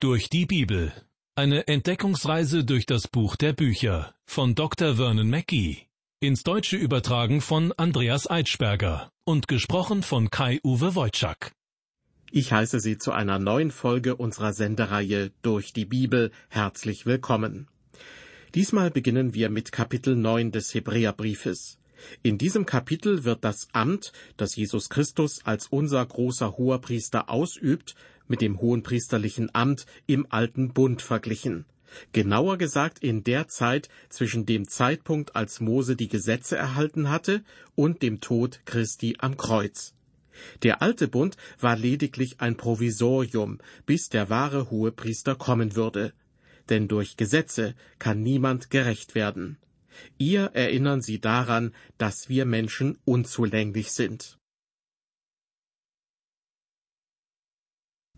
Durch die Bibel. Eine Entdeckungsreise durch das Buch der Bücher von Dr. Vernon Mackey. Ins Deutsche übertragen von Andreas Eitschberger und gesprochen von Kai-Uwe Wojczak. Ich heiße Sie zu einer neuen Folge unserer Sendereihe Durch die Bibel herzlich willkommen. Diesmal beginnen wir mit Kapitel 9 des Hebräerbriefes. In diesem Kapitel wird das Amt, das Jesus Christus als unser großer Hoherpriester ausübt, mit dem hohenpriesterlichen Amt im alten Bund verglichen. Genauer gesagt in der Zeit zwischen dem Zeitpunkt, als Mose die Gesetze erhalten hatte, und dem Tod Christi am Kreuz. Der alte Bund war lediglich ein Provisorium, bis der wahre Hohepriester kommen würde. Denn durch Gesetze kann niemand gerecht werden. Ihr erinnern Sie daran, dass wir Menschen unzulänglich sind.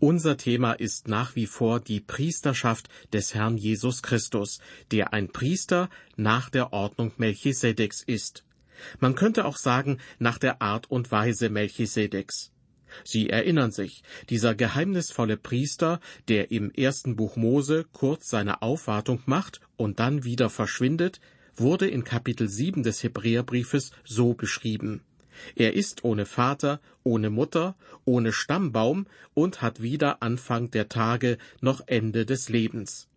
Unser Thema ist nach wie vor die Priesterschaft des Herrn Jesus Christus, der ein Priester nach der Ordnung Melchisedeks ist. Man könnte auch sagen, nach der Art und Weise Melchisedeks. Sie erinnern sich, dieser geheimnisvolle Priester, der im ersten Buch Mose kurz seine Aufwartung macht und dann wieder verschwindet, wurde in Kapitel 7 des Hebräerbriefes so beschrieben. Er ist ohne Vater, ohne Mutter, ohne Stammbaum und hat weder Anfang der Tage noch Ende des Lebens.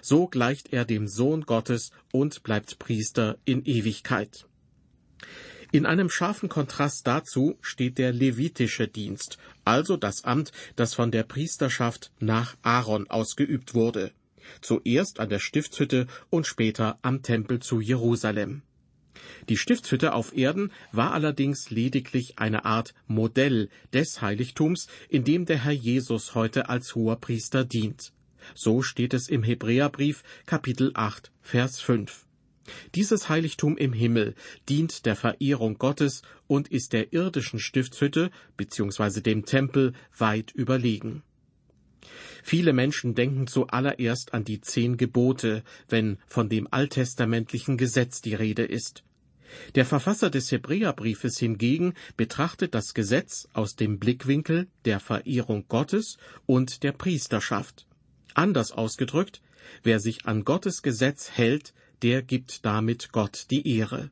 So gleicht er dem Sohn Gottes und bleibt Priester in Ewigkeit. In einem scharfen Kontrast dazu steht der levitische Dienst, also das Amt, das von der Priesterschaft nach Aaron ausgeübt wurde, zuerst an der Stiftshütte und später am Tempel zu Jerusalem. Die Stiftshütte auf Erden war allerdings lediglich eine Art Modell des Heiligtums, in dem der Herr Jesus heute als hoher Priester dient. So steht es im Hebräerbrief Kapitel 8, Vers 5. Dieses Heiligtum im Himmel dient der Verehrung Gottes und ist der irdischen Stiftshütte bzw. dem Tempel weit überlegen. Viele Menschen denken zuallererst an die zehn Gebote, wenn von dem alttestamentlichen Gesetz die Rede ist. Der Verfasser des Hebräerbriefes hingegen betrachtet das Gesetz aus dem Blickwinkel der Verehrung Gottes und der Priesterschaft. Anders ausgedrückt, wer sich an Gottes Gesetz hält, der gibt damit Gott die Ehre.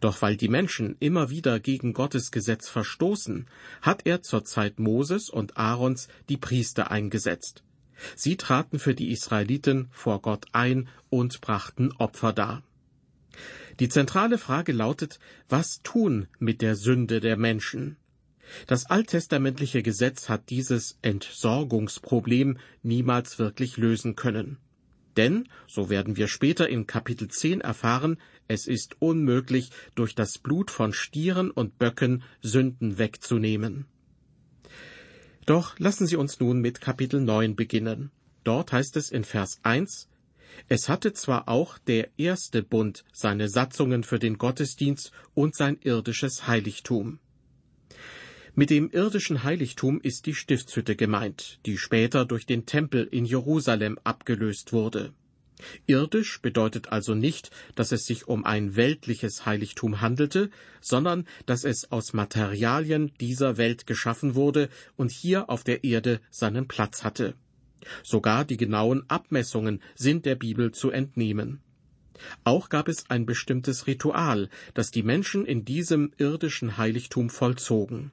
Doch weil die Menschen immer wieder gegen Gottes Gesetz verstoßen, hat er zur Zeit Moses und Aarons die Priester eingesetzt. Sie traten für die Israeliten vor Gott ein und brachten Opfer dar. Die zentrale Frage lautet, was tun mit der Sünde der Menschen? Das alttestamentliche Gesetz hat dieses Entsorgungsproblem niemals wirklich lösen können. Denn, so werden wir später in Kapitel 10 erfahren, es ist unmöglich, durch das Blut von Stieren und Böcken Sünden wegzunehmen. Doch lassen Sie uns nun mit Kapitel 9 beginnen. Dort heißt es in Vers 1, es hatte zwar auch der erste Bund seine Satzungen für den Gottesdienst und sein irdisches Heiligtum. Mit dem irdischen Heiligtum ist die Stiftshütte gemeint, die später durch den Tempel in Jerusalem abgelöst wurde. Irdisch bedeutet also nicht, dass es sich um ein weltliches Heiligtum handelte, sondern dass es aus Materialien dieser Welt geschaffen wurde und hier auf der Erde seinen Platz hatte. Sogar die genauen Abmessungen sind der Bibel zu entnehmen. Auch gab es ein bestimmtes Ritual, das die Menschen in diesem irdischen Heiligtum vollzogen.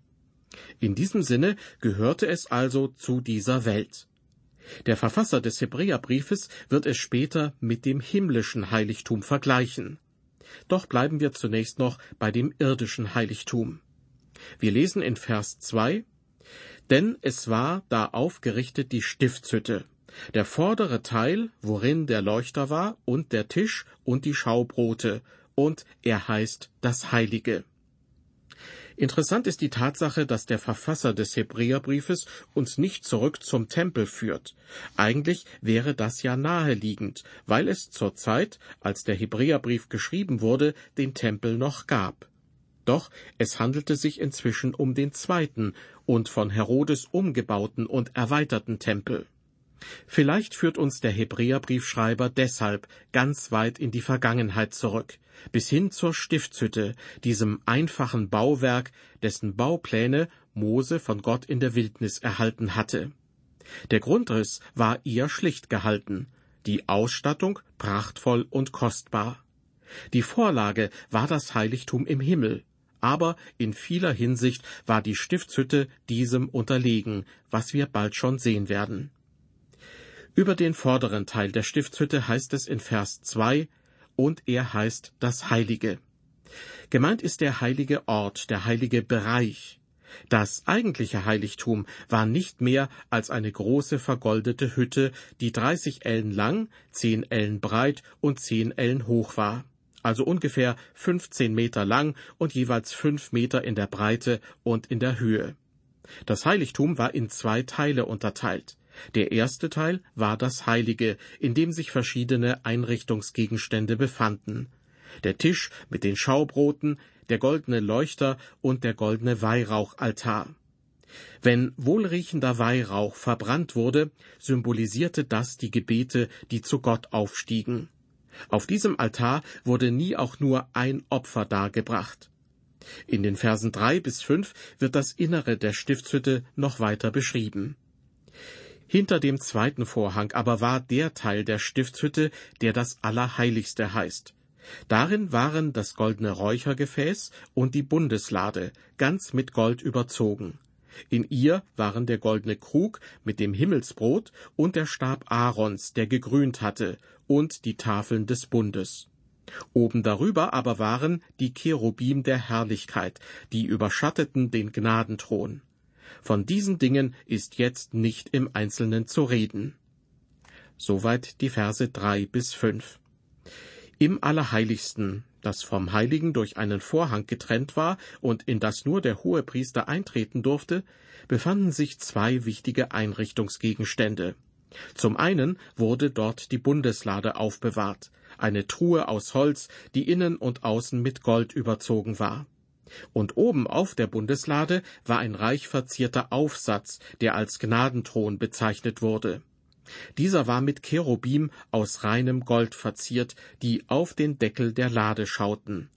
In diesem Sinne gehörte es also zu dieser Welt. Der Verfasser des Hebräerbriefes wird es später mit dem himmlischen Heiligtum vergleichen. Doch bleiben wir zunächst noch bei dem irdischen Heiligtum. Wir lesen in Vers 2 denn es war da aufgerichtet die Stiftshütte, der vordere Teil, worin der Leuchter war, und der Tisch und die Schaubrote, und er heißt das Heilige. Interessant ist die Tatsache, dass der Verfasser des Hebräerbriefes uns nicht zurück zum Tempel führt. Eigentlich wäre das ja naheliegend, weil es zur Zeit, als der Hebräerbrief geschrieben wurde, den Tempel noch gab. Doch es handelte sich inzwischen um den zweiten und von Herodes umgebauten und erweiterten Tempel. Vielleicht führt uns der Hebräerbriefschreiber deshalb ganz weit in die Vergangenheit zurück, bis hin zur Stiftshütte, diesem einfachen Bauwerk, dessen Baupläne Mose von Gott in der Wildnis erhalten hatte. Der Grundriss war eher schlicht gehalten, die Ausstattung prachtvoll und kostbar. Die Vorlage war das Heiligtum im Himmel, aber in vieler Hinsicht war die Stiftshütte diesem unterlegen, was wir bald schon sehen werden. Über den vorderen Teil der Stiftshütte heißt es in Vers 2, und er heißt das Heilige. Gemeint ist der heilige Ort, der heilige Bereich. Das eigentliche Heiligtum war nicht mehr als eine große vergoldete Hütte, die 30 Ellen lang, 10 Ellen breit und 10 Ellen hoch war, also ungefähr 15 Meter lang und jeweils 5 Meter in der Breite und in der Höhe. Das Heiligtum war in zwei Teile unterteilt. Der erste Teil war das Heilige, in dem sich verschiedene Einrichtungsgegenstände befanden der Tisch mit den Schaubroten, der goldene Leuchter und der goldene Weihrauchaltar. Wenn wohlriechender Weihrauch verbrannt wurde, symbolisierte das die Gebete, die zu Gott aufstiegen. Auf diesem Altar wurde nie auch nur ein Opfer dargebracht. In den Versen drei bis fünf wird das Innere der Stiftshütte noch weiter beschrieben. Hinter dem zweiten Vorhang aber war der Teil der Stiftshütte, der das Allerheiligste heißt. Darin waren das goldene Räuchergefäß und die Bundeslade, ganz mit Gold überzogen. In ihr waren der goldene Krug mit dem Himmelsbrot und der Stab Aarons, der gegrünt hatte, und die Tafeln des Bundes. Oben darüber aber waren die Cherubim der Herrlichkeit, die überschatteten den Gnadenthron. Von diesen Dingen ist jetzt nicht im Einzelnen zu reden. Soweit die Verse drei bis fünf. Im Allerheiligsten, das vom Heiligen durch einen Vorhang getrennt war und in das nur der Hohepriester eintreten durfte, befanden sich zwei wichtige Einrichtungsgegenstände. Zum einen wurde dort die Bundeslade aufbewahrt, eine Truhe aus Holz, die innen und außen mit Gold überzogen war. Und oben auf der Bundeslade war ein reich verzierter Aufsatz, der als Gnadenthron bezeichnet wurde. Dieser war mit Cherubim aus reinem Gold verziert, die auf den Deckel der Lade schauten.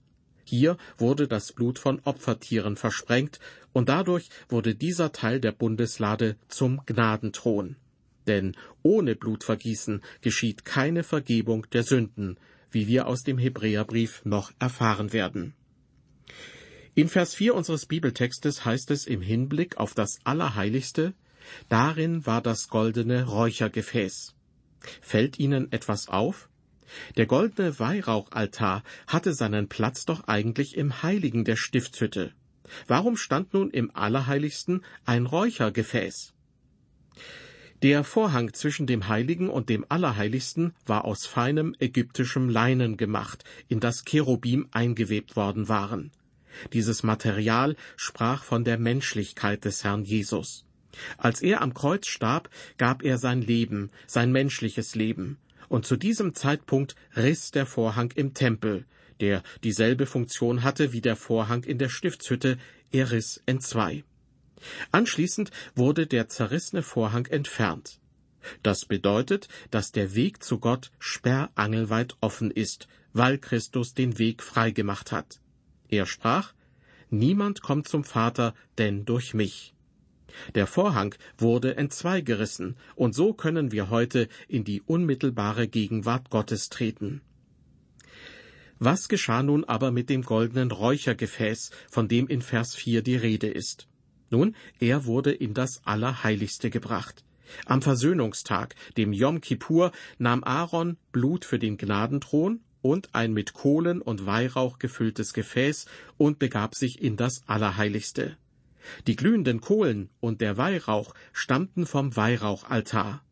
Hier wurde das Blut von Opfertieren versprengt, und dadurch wurde dieser Teil der Bundeslade zum Gnadenthron. Denn ohne Blutvergießen geschieht keine Vergebung der Sünden, wie wir aus dem Hebräerbrief noch erfahren werden. In Vers 4 unseres Bibeltextes heißt es im Hinblick auf das Allerheiligste, Darin war das goldene Räuchergefäß. Fällt Ihnen etwas auf? Der goldene Weihrauchaltar hatte seinen Platz doch eigentlich im Heiligen der Stiftshütte. Warum stand nun im Allerheiligsten ein Räuchergefäß? Der Vorhang zwischen dem Heiligen und dem Allerheiligsten war aus feinem ägyptischem Leinen gemacht, in das Cherubim eingewebt worden waren. Dieses Material sprach von der Menschlichkeit des Herrn Jesus. Als er am Kreuz starb, gab er sein Leben, sein menschliches Leben, und zu diesem Zeitpunkt riss der Vorhang im Tempel, der dieselbe Funktion hatte wie der Vorhang in der Stiftshütte, er riss entzwei. Anschließend wurde der zerrissene Vorhang entfernt. Das bedeutet, dass der Weg zu Gott sperrangelweit offen ist, weil Christus den Weg freigemacht hat. Er sprach, Niemand kommt zum Vater, denn durch mich. Der Vorhang wurde entzweigerissen, und so können wir heute in die unmittelbare Gegenwart Gottes treten. Was geschah nun aber mit dem goldenen Räuchergefäß, von dem in Vers 4 die Rede ist? Nun, er wurde in das Allerheiligste gebracht. Am Versöhnungstag, dem Yom Kippur, nahm Aaron Blut für den Gnadenthron und ein mit Kohlen und Weihrauch gefülltes Gefäß und begab sich in das Allerheiligste. Die glühenden Kohlen und der Weihrauch stammten vom Weihrauchaltar.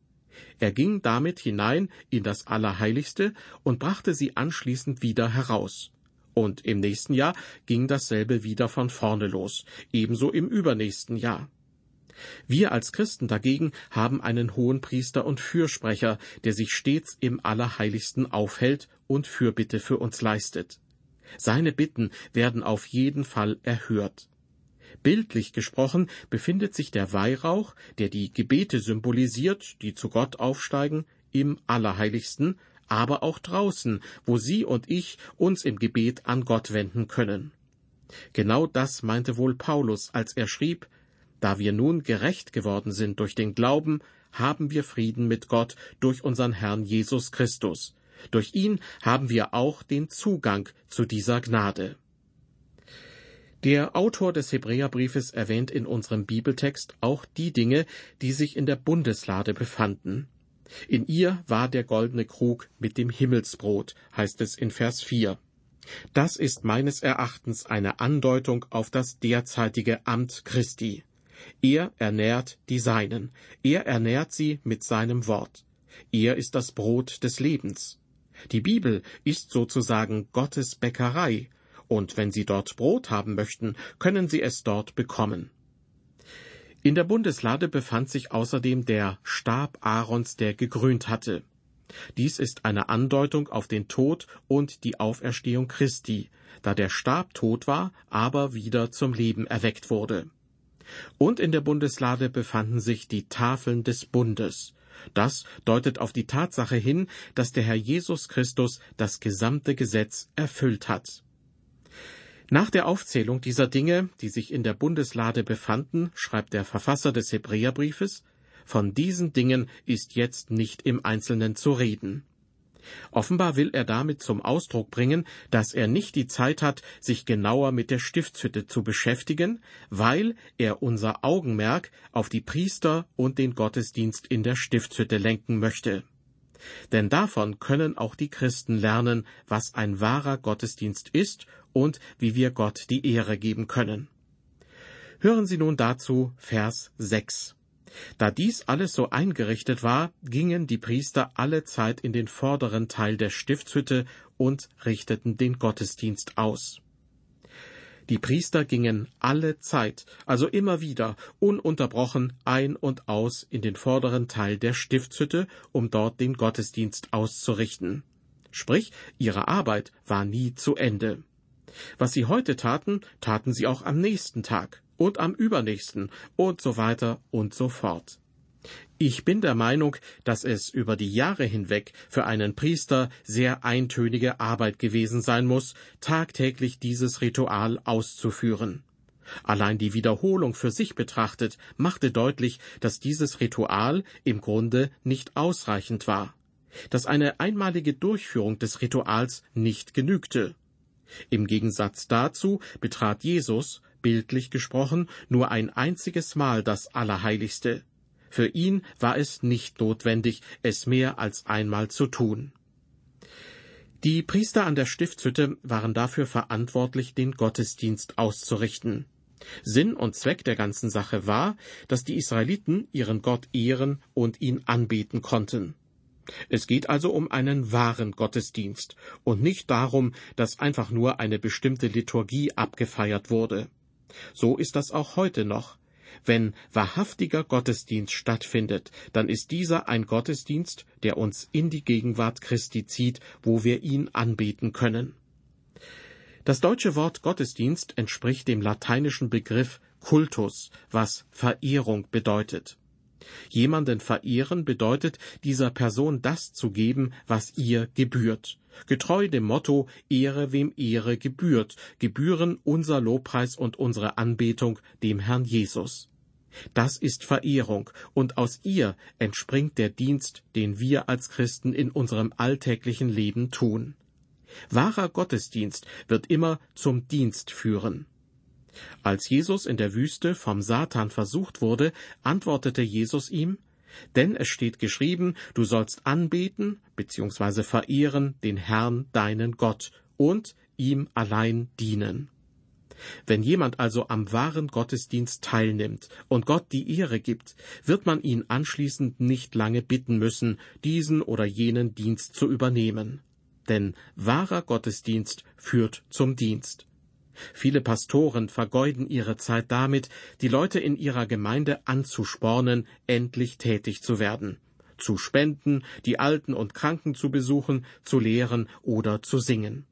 Er ging damit hinein in das Allerheiligste und brachte sie anschließend wieder heraus. Und im nächsten Jahr ging dasselbe wieder von vorne los, ebenso im übernächsten Jahr. Wir als Christen dagegen haben einen hohen Priester und Fürsprecher, der sich stets im Allerheiligsten aufhält und Fürbitte für uns leistet. Seine Bitten werden auf jeden Fall erhört. Bildlich gesprochen befindet sich der Weihrauch, der die Gebete symbolisiert, die zu Gott aufsteigen, im Allerheiligsten, aber auch draußen, wo Sie und ich uns im Gebet an Gott wenden können. Genau das meinte wohl Paulus, als er schrieb, da wir nun gerecht geworden sind durch den Glauben, haben wir Frieden mit Gott durch unseren Herrn Jesus Christus. Durch ihn haben wir auch den Zugang zu dieser Gnade. Der Autor des Hebräerbriefes erwähnt in unserem Bibeltext auch die Dinge, die sich in der Bundeslade befanden. In ihr war der goldene Krug mit dem Himmelsbrot, heißt es in Vers 4. Das ist meines Erachtens eine Andeutung auf das derzeitige Amt Christi. Er ernährt die Seinen, er ernährt sie mit seinem Wort. Er ist das Brot des Lebens. Die Bibel ist sozusagen Gottes Bäckerei, und wenn Sie dort Brot haben möchten, können Sie es dort bekommen. In der Bundeslade befand sich außerdem der Stab Aarons, der gegrünt hatte. Dies ist eine Andeutung auf den Tod und die Auferstehung Christi, da der Stab tot war, aber wieder zum Leben erweckt wurde. Und in der Bundeslade befanden sich die Tafeln des Bundes. Das deutet auf die Tatsache hin, dass der Herr Jesus Christus das gesamte Gesetz erfüllt hat. Nach der Aufzählung dieser Dinge, die sich in der Bundeslade befanden, schreibt der Verfasser des Hebräerbriefes, von diesen Dingen ist jetzt nicht im Einzelnen zu reden. Offenbar will er damit zum Ausdruck bringen, dass er nicht die Zeit hat, sich genauer mit der Stiftshütte zu beschäftigen, weil er unser Augenmerk auf die Priester und den Gottesdienst in der Stiftshütte lenken möchte. Denn davon können auch die Christen lernen, was ein wahrer Gottesdienst ist und wie wir Gott die Ehre geben können. Hören Sie nun dazu Vers 6. Da dies alles so eingerichtet war, gingen die Priester alle Zeit in den vorderen Teil der Stiftshütte und richteten den Gottesdienst aus. Die Priester gingen alle Zeit, also immer wieder, ununterbrochen ein und aus in den vorderen Teil der Stiftshütte, um dort den Gottesdienst auszurichten. Sprich, ihre Arbeit war nie zu Ende. Was sie heute taten, taten sie auch am nächsten Tag und am übernächsten und so weiter und so fort. Ich bin der Meinung, dass es über die Jahre hinweg für einen Priester sehr eintönige Arbeit gewesen sein muss, tagtäglich dieses Ritual auszuführen. Allein die Wiederholung für sich betrachtet machte deutlich, dass dieses Ritual im Grunde nicht ausreichend war, dass eine einmalige Durchführung des Rituals nicht genügte. Im Gegensatz dazu betrat Jesus, bildlich gesprochen, nur ein einziges Mal das Allerheiligste. Für ihn war es nicht notwendig, es mehr als einmal zu tun. Die Priester an der Stiftshütte waren dafür verantwortlich, den Gottesdienst auszurichten. Sinn und Zweck der ganzen Sache war, dass die Israeliten ihren Gott ehren und ihn anbeten konnten. Es geht also um einen wahren Gottesdienst und nicht darum, dass einfach nur eine bestimmte Liturgie abgefeiert wurde. So ist das auch heute noch. Wenn wahrhaftiger Gottesdienst stattfindet, dann ist dieser ein Gottesdienst, der uns in die Gegenwart Christi zieht, wo wir ihn anbeten können. Das deutsche Wort Gottesdienst entspricht dem lateinischen Begriff Kultus, was Verehrung bedeutet. Jemanden verehren bedeutet, dieser Person das zu geben, was ihr gebührt. Getreu dem Motto Ehre wem Ehre gebührt, gebühren unser Lobpreis und unsere Anbetung dem Herrn Jesus. Das ist Verehrung, und aus ihr entspringt der Dienst, den wir als Christen in unserem alltäglichen Leben tun. Wahrer Gottesdienst wird immer zum Dienst führen. Als Jesus in der Wüste vom Satan versucht wurde, antwortete Jesus ihm, denn es steht geschrieben, du sollst anbeten bzw. verehren den Herrn deinen Gott und ihm allein dienen. Wenn jemand also am wahren Gottesdienst teilnimmt und Gott die Ehre gibt, wird man ihn anschließend nicht lange bitten müssen, diesen oder jenen Dienst zu übernehmen. Denn wahrer Gottesdienst führt zum Dienst. Viele Pastoren vergeuden ihre Zeit damit, die Leute in ihrer Gemeinde anzuspornen, endlich tätig zu werden, zu spenden, die Alten und Kranken zu besuchen, zu lehren oder zu singen.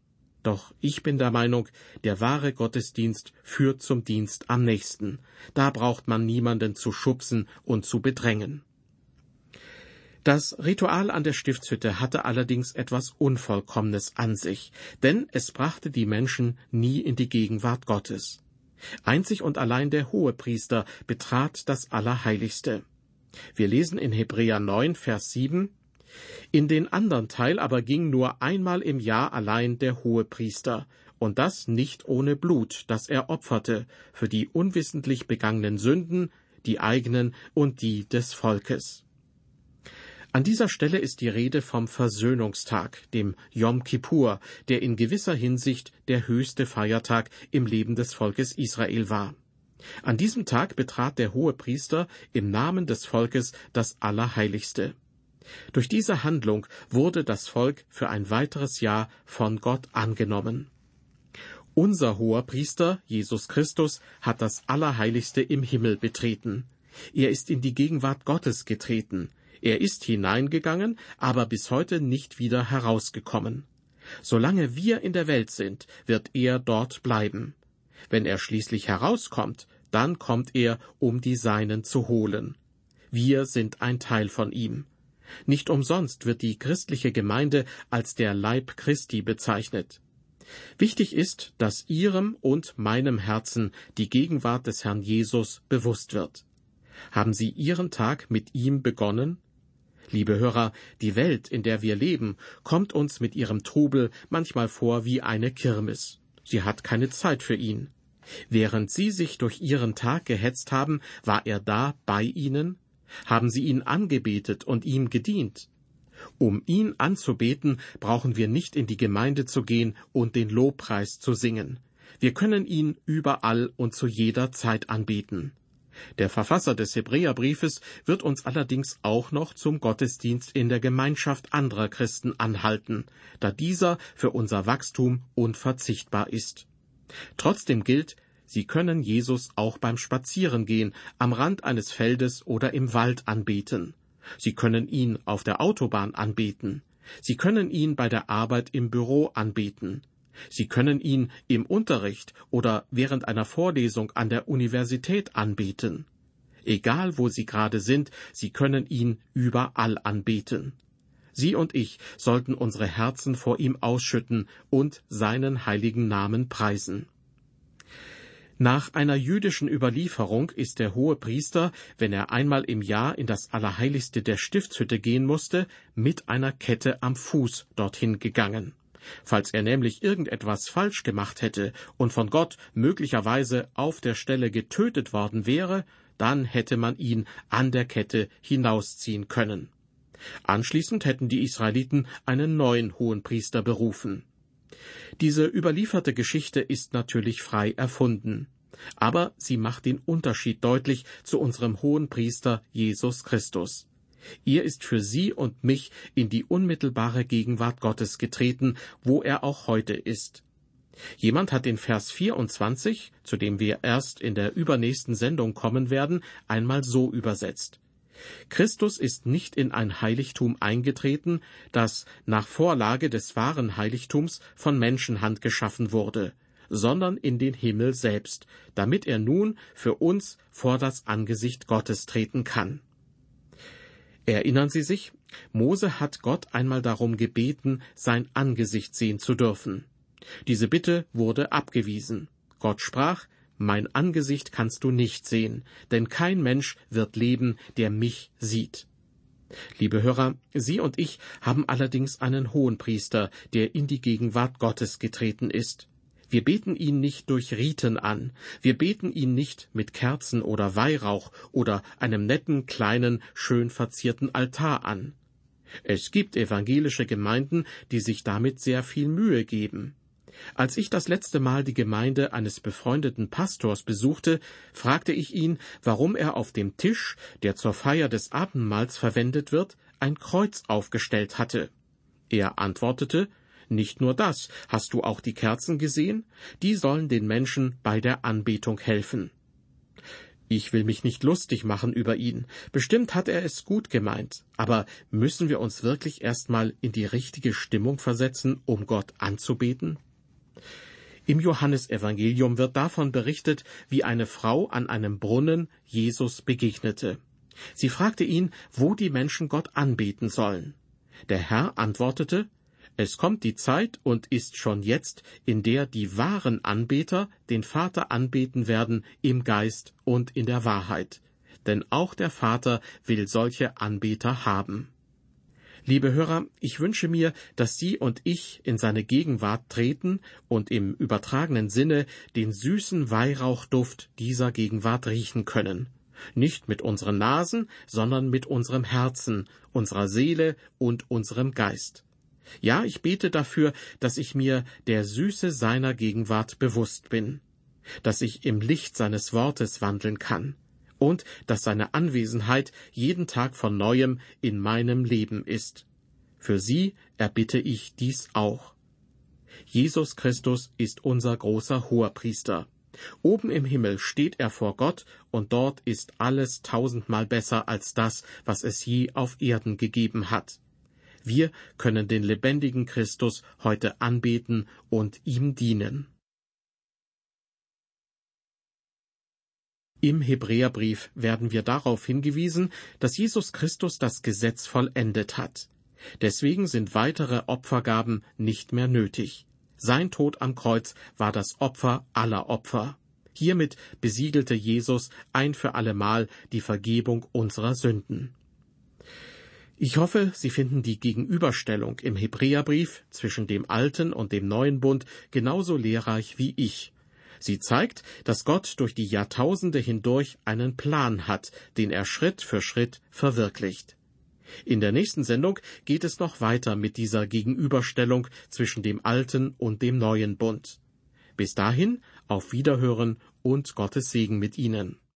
Doch ich bin der Meinung, der wahre Gottesdienst führt zum Dienst am nächsten. Da braucht man niemanden zu schubsen und zu bedrängen. Das Ritual an der Stiftshütte hatte allerdings etwas Unvollkommenes an sich, denn es brachte die Menschen nie in die Gegenwart Gottes. Einzig und allein der Hohepriester betrat das Allerheiligste. Wir lesen in Hebräer 9, Vers 7, in den anderen Teil aber ging nur einmal im Jahr allein der Hohepriester, und das nicht ohne Blut, das er opferte, für die unwissentlich begangenen Sünden, die eigenen und die des Volkes. An dieser Stelle ist die Rede vom Versöhnungstag, dem Yom Kippur, der in gewisser Hinsicht der höchste Feiertag im Leben des Volkes Israel war. An diesem Tag betrat der Hohepriester im Namen des Volkes das Allerheiligste. Durch diese Handlung wurde das Volk für ein weiteres Jahr von Gott angenommen. Unser hoher Priester, Jesus Christus, hat das Allerheiligste im Himmel betreten. Er ist in die Gegenwart Gottes getreten. Er ist hineingegangen, aber bis heute nicht wieder herausgekommen. Solange wir in der Welt sind, wird er dort bleiben. Wenn er schließlich herauskommt, dann kommt er, um die Seinen zu holen. Wir sind ein Teil von ihm. Nicht umsonst wird die christliche Gemeinde als der Leib Christi bezeichnet. Wichtig ist, dass Ihrem und meinem Herzen die Gegenwart des Herrn Jesus bewusst wird. Haben Sie Ihren Tag mit ihm begonnen? Liebe Hörer, die Welt, in der wir leben, kommt uns mit ihrem Trubel manchmal vor wie eine Kirmes. Sie hat keine Zeit für ihn. Während Sie sich durch Ihren Tag gehetzt haben, war er da bei Ihnen? Haben Sie ihn angebetet und ihm gedient? Um ihn anzubeten, brauchen wir nicht in die Gemeinde zu gehen und den Lobpreis zu singen. Wir können ihn überall und zu jeder Zeit anbeten. Der Verfasser des Hebräerbriefes wird uns allerdings auch noch zum Gottesdienst in der Gemeinschaft anderer Christen anhalten, da dieser für unser Wachstum unverzichtbar ist. Trotzdem gilt, Sie können Jesus auch beim Spazierengehen am Rand eines Feldes oder im Wald anbeten. Sie können ihn auf der Autobahn anbeten. Sie können ihn bei der Arbeit im Büro anbeten. Sie können ihn im Unterricht oder während einer Vorlesung an der Universität anbeten. Egal wo Sie gerade sind, Sie können ihn überall anbeten. Sie und ich sollten unsere Herzen vor ihm ausschütten und seinen heiligen Namen preisen. Nach einer jüdischen Überlieferung ist der hohe Priester, wenn er einmal im Jahr in das Allerheiligste der Stiftshütte gehen musste, mit einer Kette am Fuß dorthin gegangen. Falls er nämlich irgendetwas falsch gemacht hätte und von Gott möglicherweise auf der Stelle getötet worden wäre, dann hätte man ihn an der Kette hinausziehen können. Anschließend hätten die Israeliten einen neuen Hohenpriester berufen. Diese überlieferte Geschichte ist natürlich frei erfunden, aber sie macht den Unterschied deutlich zu unserem Hohenpriester Jesus Christus. Er ist für Sie und mich in die unmittelbare Gegenwart Gottes getreten, wo er auch heute ist. Jemand hat den Vers 24, zu dem wir erst in der übernächsten Sendung kommen werden, einmal so übersetzt. Christus ist nicht in ein Heiligtum eingetreten, das nach Vorlage des wahren Heiligtums von Menschenhand geschaffen wurde, sondern in den Himmel selbst, damit er nun für uns vor das Angesicht Gottes treten kann. Erinnern Sie sich, Mose hat Gott einmal darum gebeten, sein Angesicht sehen zu dürfen. Diese Bitte wurde abgewiesen. Gott sprach, mein Angesicht kannst du nicht sehen, denn kein Mensch wird leben, der mich sieht. Liebe Hörer, Sie und ich haben allerdings einen Hohenpriester, der in die Gegenwart Gottes getreten ist. Wir beten ihn nicht durch Riten an, wir beten ihn nicht mit Kerzen oder Weihrauch oder einem netten, kleinen, schön verzierten Altar an. Es gibt evangelische Gemeinden, die sich damit sehr viel Mühe geben. Als ich das letzte Mal die Gemeinde eines befreundeten Pastors besuchte, fragte ich ihn, warum er auf dem Tisch, der zur Feier des Abendmahls verwendet wird, ein Kreuz aufgestellt hatte. Er antwortete, nicht nur das, hast du auch die Kerzen gesehen? Die sollen den Menschen bei der Anbetung helfen. Ich will mich nicht lustig machen über ihn. Bestimmt hat er es gut gemeint. Aber müssen wir uns wirklich erstmal in die richtige Stimmung versetzen, um Gott anzubeten? Im Johannesevangelium wird davon berichtet, wie eine Frau an einem Brunnen Jesus begegnete. Sie fragte ihn, wo die Menschen Gott anbeten sollen. Der Herr antwortete, es kommt die Zeit und ist schon jetzt, in der die wahren Anbeter den Vater anbeten werden im Geist und in der Wahrheit. denn auch der Vater will solche Anbeter haben. Liebe Hörer, ich wünsche mir, dass Sie und ich in seine Gegenwart treten und im übertragenen Sinne den süßen Weihrauchduft dieser Gegenwart riechen können. Nicht mit unseren Nasen, sondern mit unserem Herzen, unserer Seele und unserem Geist. Ja, ich bete dafür, dass ich mir der Süße seiner Gegenwart bewusst bin, dass ich im Licht seines Wortes wandeln kann, und dass seine Anwesenheit jeden Tag von neuem in meinem Leben ist. Für Sie erbitte ich dies auch. Jesus Christus ist unser großer Hoherpriester. Oben im Himmel steht er vor Gott, und dort ist alles tausendmal besser als das, was es je auf Erden gegeben hat. Wir können den lebendigen Christus heute anbeten und ihm dienen. Im Hebräerbrief werden wir darauf hingewiesen, dass Jesus Christus das Gesetz vollendet hat. Deswegen sind weitere Opfergaben nicht mehr nötig. Sein Tod am Kreuz war das Opfer aller Opfer. Hiermit besiegelte Jesus ein für allemal die Vergebung unserer Sünden. Ich hoffe, Sie finden die Gegenüberstellung im Hebräerbrief zwischen dem alten und dem neuen Bund genauso lehrreich wie ich. Sie zeigt, dass Gott durch die Jahrtausende hindurch einen Plan hat, den er Schritt für Schritt verwirklicht. In der nächsten Sendung geht es noch weiter mit dieser Gegenüberstellung zwischen dem alten und dem neuen Bund. Bis dahin auf Wiederhören und Gottes Segen mit Ihnen.